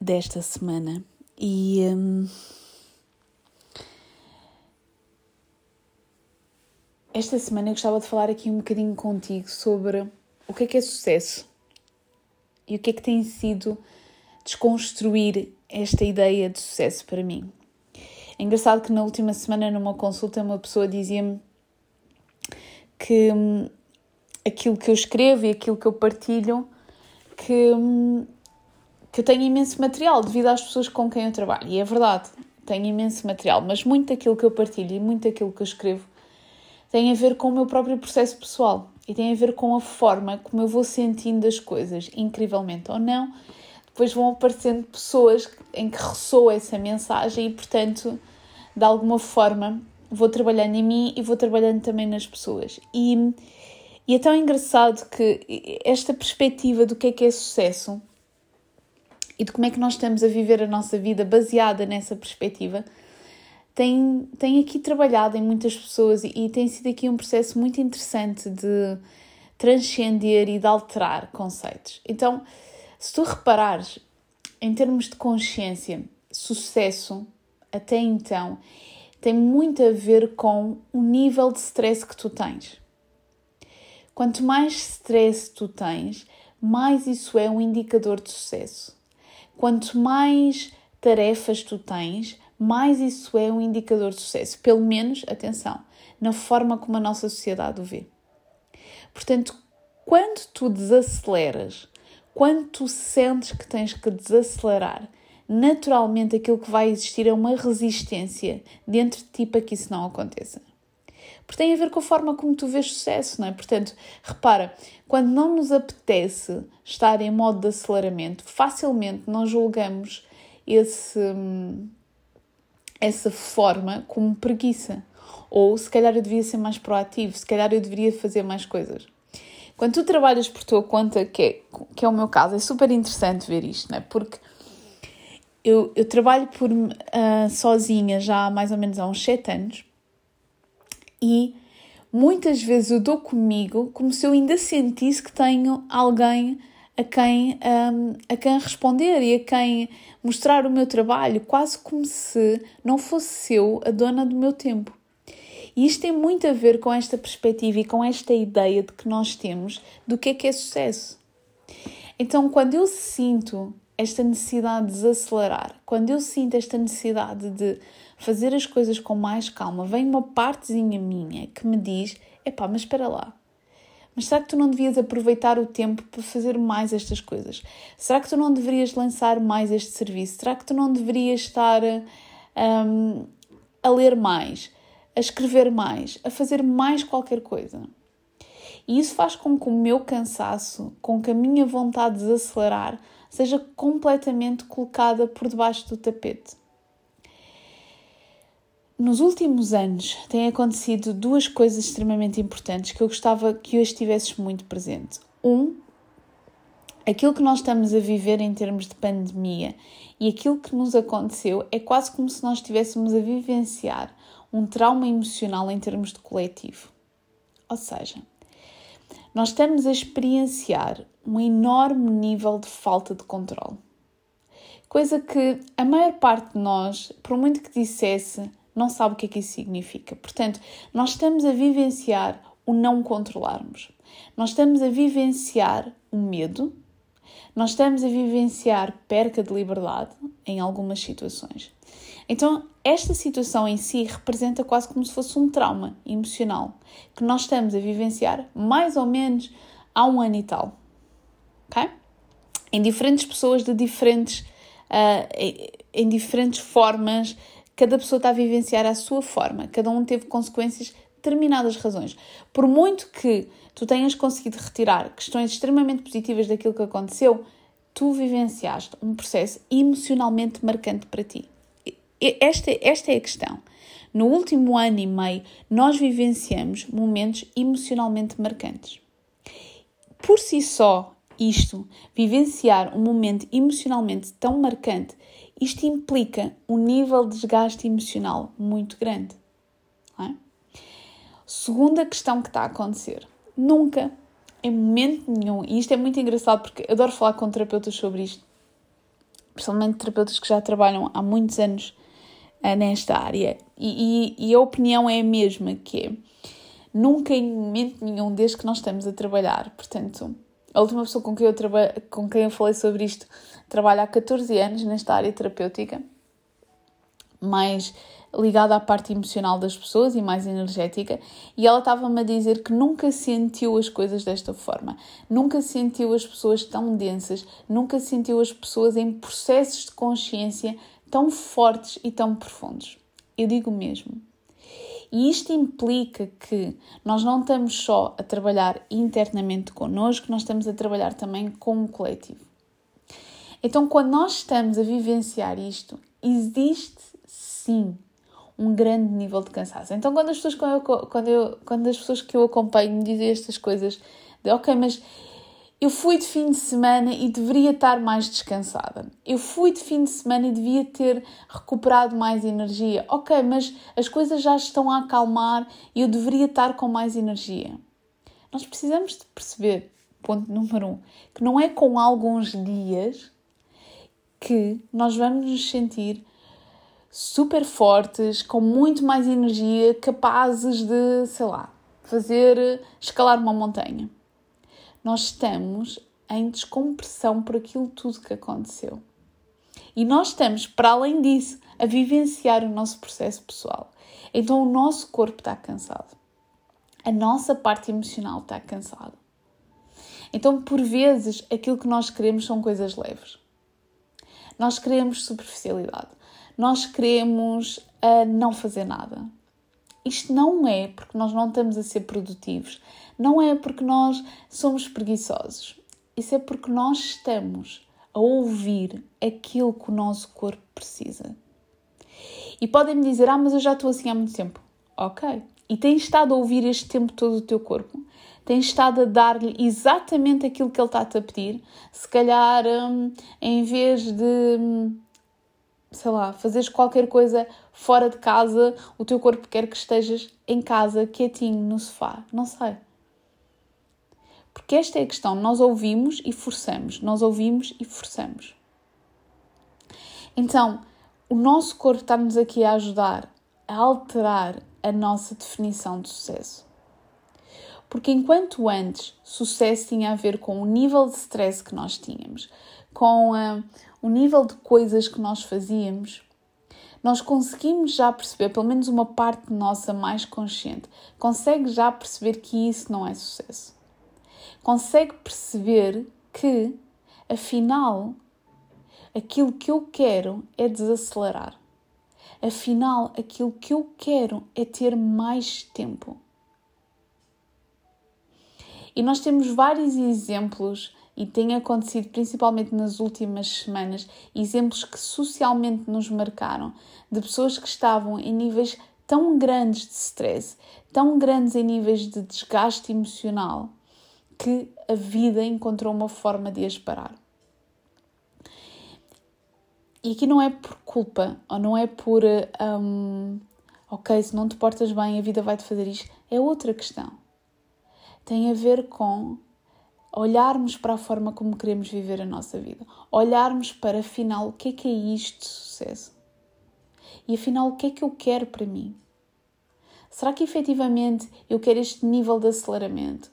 desta semana e hum, esta semana eu gostava de falar aqui um bocadinho contigo sobre o que é que é sucesso e o que é que tem sido desconstruir esta ideia de sucesso para mim. É engraçado que na última semana, numa consulta, uma pessoa dizia-me que hum, aquilo que eu escrevo e aquilo que eu partilho, que hum, que eu tenho imenso material devido às pessoas com quem eu trabalho. E é verdade, tenho imenso material, mas muito daquilo que eu partilho e muito daquilo que eu escrevo tem a ver com o meu próprio processo pessoal e tem a ver com a forma como eu vou sentindo as coisas, incrivelmente ou não. Depois vão aparecendo pessoas em que ressoa essa mensagem e, portanto, de alguma forma, vou trabalhando em mim e vou trabalhando também nas pessoas. E, e é tão engraçado que esta perspectiva do que é que é sucesso e de como é que nós estamos a viver a nossa vida baseada nessa perspectiva, tem, tem aqui trabalhado em muitas pessoas e, e tem sido aqui um processo muito interessante de transcender e de alterar conceitos. Então, se tu reparares, em termos de consciência, sucesso, até então, tem muito a ver com o nível de stress que tu tens. Quanto mais stress tu tens, mais isso é um indicador de sucesso. Quanto mais tarefas tu tens, mais isso é um indicador de sucesso. Pelo menos, atenção, na forma como a nossa sociedade o vê. Portanto, quando tu desaceleras, quando tu sentes que tens que desacelerar, naturalmente aquilo que vai existir é uma resistência dentro de ti para que isso não aconteça. Porque tem a ver com a forma como tu vês sucesso, não é? Portanto, repara, quando não nos apetece estar em modo de aceleramento, facilmente nós julgamos esse, essa forma como preguiça. Ou se calhar eu devia ser mais proativo, se calhar eu deveria fazer mais coisas. Quando tu trabalhas por tua conta, que é, que é o meu caso, é super interessante ver isto, não é? Porque eu, eu trabalho por uh, sozinha já há mais ou menos há uns 7 anos e muitas vezes eu dou comigo como se eu ainda sentisse que tenho alguém a quem, um, a quem responder e a quem mostrar o meu trabalho, quase como se não fosse eu a dona do meu tempo. E isto tem muito a ver com esta perspectiva e com esta ideia de que nós temos do que é que é sucesso. Então, quando eu sinto esta necessidade de desacelerar, quando eu sinto esta necessidade de fazer as coisas com mais calma, vem uma partezinha minha que me diz: epá, mas espera lá. Mas será que tu não devias aproveitar o tempo para fazer mais estas coisas? Será que tu não deverias lançar mais este serviço? Será que tu não deverias estar um, a ler mais, a escrever mais, a fazer mais qualquer coisa? E isso faz com que o meu cansaço, com que a minha vontade de desacelerar, seja completamente colocada por debaixo do tapete. Nos últimos anos têm acontecido duas coisas extremamente importantes que eu gostava que hoje estivesses muito presente. Um, aquilo que nós estamos a viver em termos de pandemia e aquilo que nos aconteceu é quase como se nós estivéssemos a vivenciar um trauma emocional em termos de coletivo. Ou seja, nós estamos a experienciar um enorme nível de falta de controle. Coisa que a maior parte de nós, por muito que dissesse, não sabe o que é que isso significa. Portanto, nós estamos a vivenciar o não controlarmos. Nós estamos a vivenciar o medo, nós estamos a vivenciar perca de liberdade em algumas situações. Então, esta situação em si representa quase como se fosse um trauma emocional que nós estamos a vivenciar mais ou menos há um ano e tal. Em diferentes pessoas de diferentes, uh, em diferentes formas Cada pessoa está a vivenciar à sua forma, cada um teve consequências determinadas razões. Por muito que tu tenhas conseguido retirar questões extremamente positivas daquilo que aconteceu, tu vivenciaste um processo emocionalmente marcante para ti? Esta, esta é a questão. No último ano e meio, nós vivenciamos momentos emocionalmente marcantes. Por si só, isto, vivenciar um momento emocionalmente tão marcante, isto implica um nível de desgaste emocional muito grande. É? Segunda questão que está a acontecer: nunca, em momento nenhum, e isto é muito engraçado porque adoro falar com terapeutas sobre isto, principalmente terapeutas que já trabalham há muitos anos uh, nesta área, e, e, e, a opinião é a mesma, que é nunca em momento nenhum, desde que nós estamos a trabalhar, portanto, a última pessoa com quem eu, com quem eu falei sobre isto trabalha há 14 anos nesta área terapêutica, mais ligada à parte emocional das pessoas e mais energética, e ela estava-me a dizer que nunca sentiu as coisas desta forma, nunca sentiu as pessoas tão densas, nunca sentiu as pessoas em processos de consciência tão fortes e tão profundos. Eu digo mesmo. E isto implica que nós não estamos só a trabalhar internamente connosco, nós estamos a trabalhar também com o coletivo. Então, quando nós estamos a vivenciar isto, existe sim um grande nível de cansaço. Então, quando as pessoas, quando eu, quando eu, quando as pessoas que eu acompanho me dizem estas coisas, de ok, mas eu fui de fim de semana e deveria estar mais descansada. Eu fui de fim de semana e devia ter recuperado mais energia. Ok, mas as coisas já estão a acalmar e eu deveria estar com mais energia. Nós precisamos de perceber, ponto número um, que não é com alguns dias que nós vamos nos sentir super fortes, com muito mais energia, capazes de, sei lá, fazer escalar uma montanha nós estamos em descompressão por aquilo tudo que aconteceu. E nós estamos, para além disso, a vivenciar o nosso processo pessoal. Então o nosso corpo está cansado. A nossa parte emocional está cansada. Então, por vezes, aquilo que nós queremos são coisas leves. Nós queremos superficialidade. Nós queremos uh, não fazer nada. Isto não é porque nós não estamos a ser produtivos, não é porque nós somos preguiçosos. Isso é porque nós estamos a ouvir aquilo que o nosso corpo precisa. E podem-me dizer: Ah, mas eu já estou assim há muito tempo. Ok. E tens estado a ouvir este tempo todo o teu corpo? Tens estado a dar-lhe exatamente aquilo que ele está-te a pedir? Se calhar, hum, em vez de hum, sei lá, fazeres qualquer coisa fora de casa, o teu corpo quer que estejas em casa, quietinho, no sofá. Não sei. Porque esta é a questão. Nós ouvimos e forçamos. Nós ouvimos e forçamos. Então, o nosso corpo está-nos aqui a ajudar a alterar a nossa definição de sucesso. Porque enquanto antes sucesso tinha a ver com o nível de stress que nós tínhamos, com uh, o nível de coisas que nós fazíamos, nós conseguimos já perceber, pelo menos uma parte nossa mais consciente, consegue já perceber que isso não é sucesso. Consegue perceber que, afinal, aquilo que eu quero é desacelerar. Afinal, aquilo que eu quero é ter mais tempo. E nós temos vários exemplos e tem acontecido principalmente nas últimas semanas exemplos que socialmente nos marcaram de pessoas que estavam em níveis tão grandes de stress, tão grandes em níveis de desgaste emocional, que a vida encontrou uma forma de as parar. E aqui não é por culpa, ou não é por, um, ok, se não te portas bem, a vida vai-te fazer isto. É outra questão. Tem a ver com olharmos para a forma como queremos viver a nossa vida, olharmos para afinal o que é que é isto de sucesso e afinal o que é que eu quero para mim. Será que efetivamente eu quero este nível de aceleramento?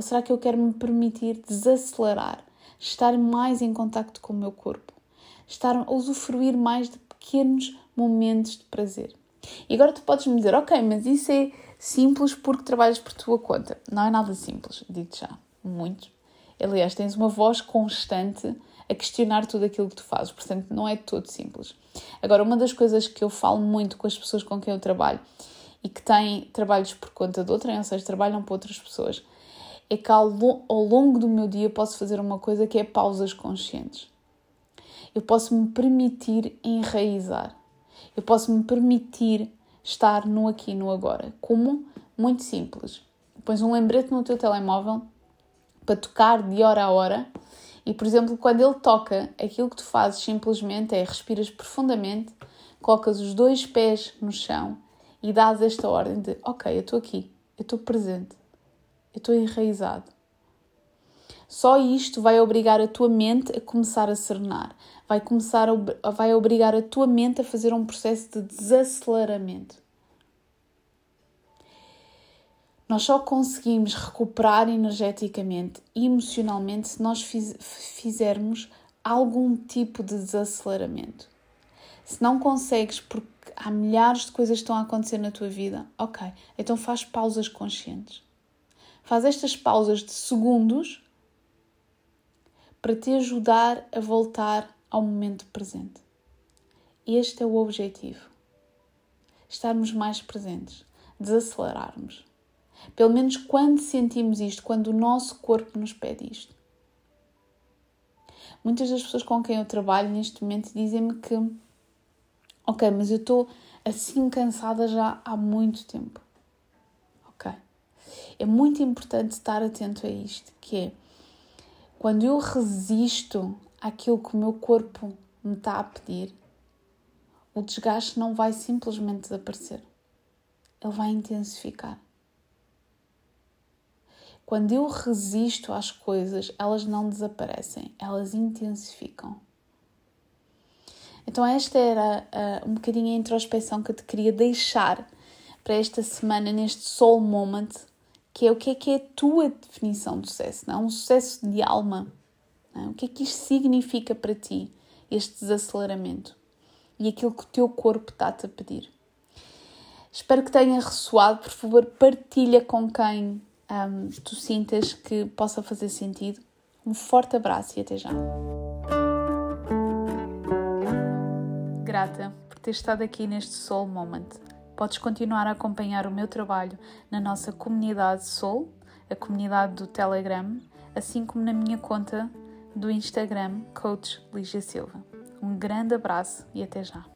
Ou será que eu quero me permitir desacelerar, estar mais em contacto com o meu corpo, estar a usufruir mais de pequenos momentos de prazer? E agora tu podes me dizer, ok, mas isso é simples porque trabalhas por tua conta. Não é nada simples, digo já muito. Aliás, tens uma voz constante a questionar tudo aquilo que tu fazes, portanto, não é todo simples. Agora, uma das coisas que eu falo muito com as pessoas com quem eu trabalho e que têm trabalhos por conta de outrem, ou seja, trabalham para outras pessoas, é que ao, ao longo do meu dia posso fazer uma coisa que é pausas conscientes. Eu posso me permitir enraizar. Eu posso me permitir estar no aqui no agora. Como? Muito simples. Pões um lembrete no teu telemóvel para tocar de hora a hora e, por exemplo, quando ele toca, aquilo que tu fazes simplesmente é respiras profundamente, colocas os dois pés no chão e dás esta ordem de ok, eu estou aqui, eu estou presente, eu estou enraizado. Só isto vai obrigar a tua mente a começar a serenar, vai, começar a, vai obrigar a tua mente a fazer um processo de desaceleramento. Nós só conseguimos recuperar energeticamente e emocionalmente se nós fiz, fizermos algum tipo de desaceleramento. Se não consegues porque há milhares de coisas que estão a acontecer na tua vida, ok, então faz pausas conscientes. Faz estas pausas de segundos para te ajudar a voltar ao momento presente. Este é o objetivo. Estarmos mais presentes, desacelerarmos. Pelo menos quando sentimos isto, quando o nosso corpo nos pede isto. Muitas das pessoas com quem eu trabalho neste momento dizem-me que, ok, mas eu estou assim cansada já há muito tempo. É muito importante estar atento a isto, que é quando eu resisto àquilo que o meu corpo me está a pedir, o desgaste não vai simplesmente desaparecer. Ele vai intensificar. Quando eu resisto às coisas, elas não desaparecem, elas intensificam. Então, esta era uh, um bocadinho a introspeção que eu te queria deixar para esta semana, neste Soul Moment, que é o que é que é a tua definição de sucesso, não? É? um sucesso de alma. É? O que é que isto significa para ti, este desaceleramento e aquilo que o teu corpo está-te a pedir. Espero que tenha ressoado. Por favor, partilha com quem um, tu sintas que possa fazer sentido. Um forte abraço e até já. Grata por ter estado aqui neste Soul Moment. Podes continuar a acompanhar o meu trabalho na nossa comunidade Soul, a comunidade do Telegram, assim como na minha conta do Instagram, Coach Lígia Silva. Um grande abraço e até já.